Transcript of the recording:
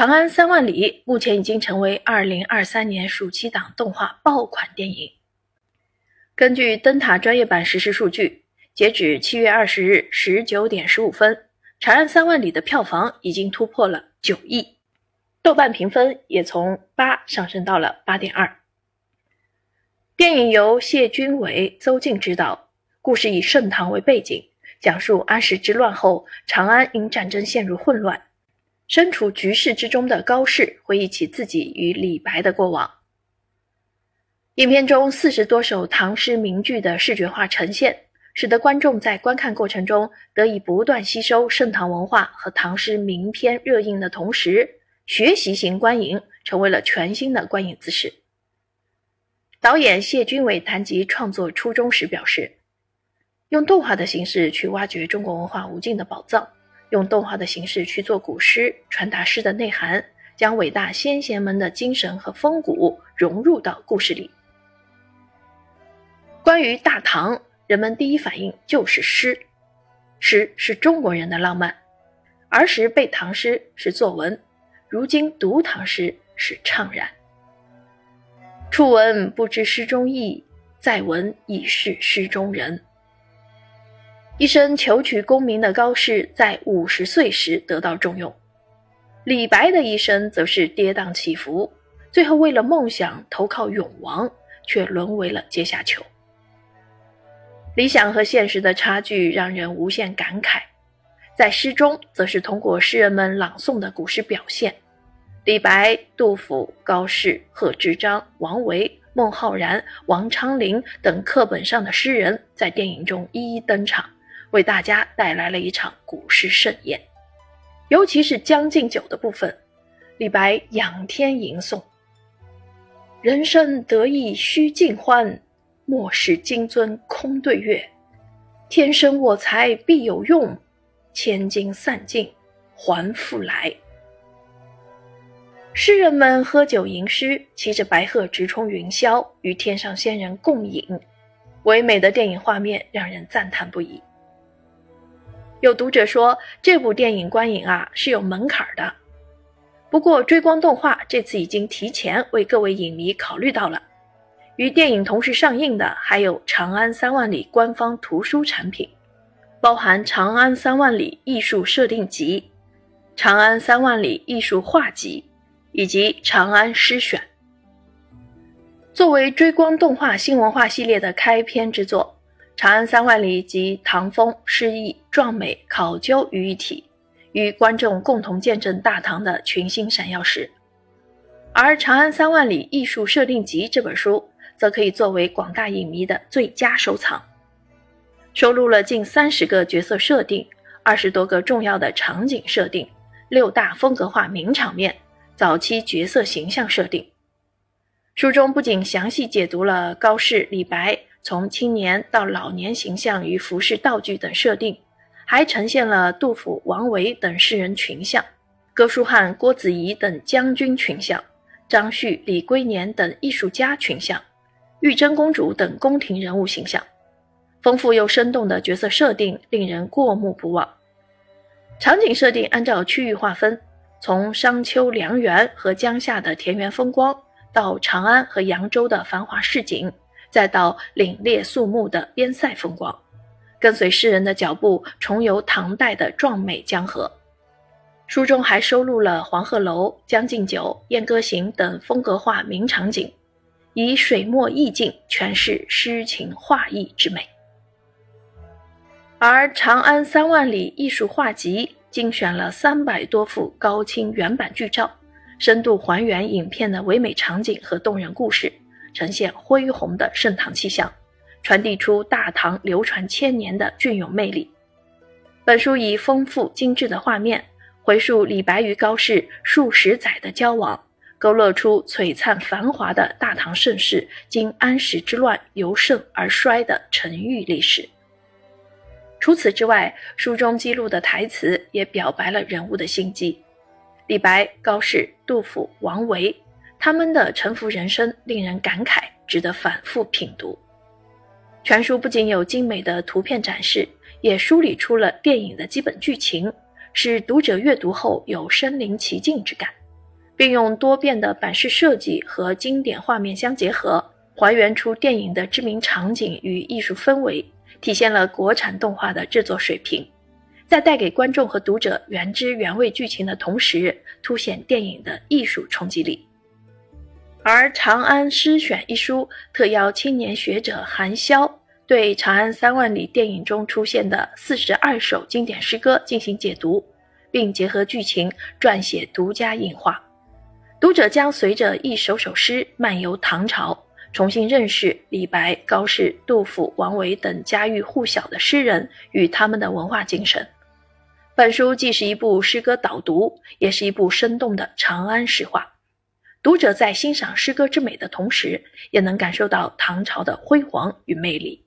长安三万里》目前已经成为二零二三年暑期档动画爆款电影。根据灯塔专业版实时数据，截止七月二十日十九点十五分，《长安三万里》的票房已经突破了九亿，豆瓣评分也从八上升到了八点二。电影由谢君伟、邹静执导，故事以盛唐为背景，讲述安史之乱后，长安因战争陷入混乱。身处局势之中的高适回忆起自己与李白的过往。影片中四十多首唐诗名句的视觉化呈现，使得观众在观看过程中得以不断吸收盛唐文化和唐诗名篇热映的同时，学习型观影成为了全新的观影姿势。导演谢君伟谈及创作初衷时表示：“用动画的形式去挖掘中国文化无尽的宝藏。”用动画的形式去做古诗，传达诗的内涵，将伟大先贤们的精神和风骨融入到故事里。关于大唐，人们第一反应就是诗，诗是中国人的浪漫。儿时背唐诗是作文，如今读唐诗是怅然。初闻不知诗中意，再闻已是诗中人。一生求取功名的高适，在五十岁时得到重用。李白的一生则是跌宕起伏，最后为了梦想投靠永王，却沦为了阶下囚。理想和现实的差距让人无限感慨。在诗中，则是通过诗人们朗诵的古诗表现。李白、杜甫、高适、贺知章、王维、孟浩然、王昌龄等课本上的诗人，在电影中一一登场。为大家带来了一场古诗盛宴，尤其是《将进酒》的部分，李白仰天吟诵：“人生得意须尽欢，莫使金樽空对月。天生我材必有用，千金散尽还复来。”诗人们喝酒吟诗，骑着白鹤直冲云霄，与天上仙人共饮，唯美的电影画面让人赞叹不已。有读者说，这部电影观影啊是有门槛的。不过，追光动画这次已经提前为各位影迷考虑到了。与电影同时上映的还有《长安三万里》官方图书产品，包含《长安三万里艺术设定集》、《长安三万里艺术画集》以及《长安诗选》。作为追光动画新文化系列的开篇之作。长安三万里集唐风诗意壮美考究于一体，与观众共同见证大唐的群星闪耀时。而《长安三万里艺术设定集》这本书，则可以作为广大影迷的最佳收藏，收录了近三十个角色设定、二十多个重要的场景设定、六大风格化名场面、早期角色形象设定。书中不仅详细解读了高适、李白。从青年到老年形象与服饰道具等设定，还呈现了杜甫、王维等诗人群像，哥舒翰、郭子仪等将军群像，张旭、李龟年等艺术家群像，玉贞公主等宫廷人物形象，丰富又生动的角色设定令人过目不忘。场景设定按照区域划分，从商丘梁园和江夏的田园风光，到长安和扬州的繁华市井。再到凛冽肃穆的边塞风光，跟随诗人的脚步重游唐代的壮美江河。书中还收录了黄鹤楼、将进酒、燕歌行等风格化名场景，以水墨意境诠释诗情画意之美。而《长安三万里艺术画集》精选了三百多幅高清原版剧照，深度还原影片的唯美场景和动人故事。呈现恢宏的盛唐气象，传递出大唐流传千年的隽永魅力。本书以丰富精致的画面，回溯李白与高适数十载的交往，勾勒出璀璨繁华的大唐盛世经安史之乱由盛而衰的沉郁历史。除此之外，书中记录的台词也表白了人物的心迹。李白、高适、杜甫、王维。他们的沉浮人生令人感慨，值得反复品读。全书不仅有精美的图片展示，也梳理出了电影的基本剧情，使读者阅读后有身临其境之感。并用多变的版式设计和经典画面相结合，还原出电影的知名场景与艺术氛围，体现了国产动画的制作水平。在带给观众和读者原汁原味剧情的同时，凸显电影的艺术冲击力。而《长安诗选》一书特邀青年学者韩潇，对《长安三万里》电影中出现的四十二首经典诗歌进行解读，并结合剧情撰写独家引画。读者将随着一首首诗漫游唐朝，重新认识李白、高适、杜甫、王维等家喻户晓的诗人与他们的文化精神。本书既是一部诗歌导读，也是一部生动的长安诗话。读者在欣赏诗歌之美的同时，也能感受到唐朝的辉煌与魅力。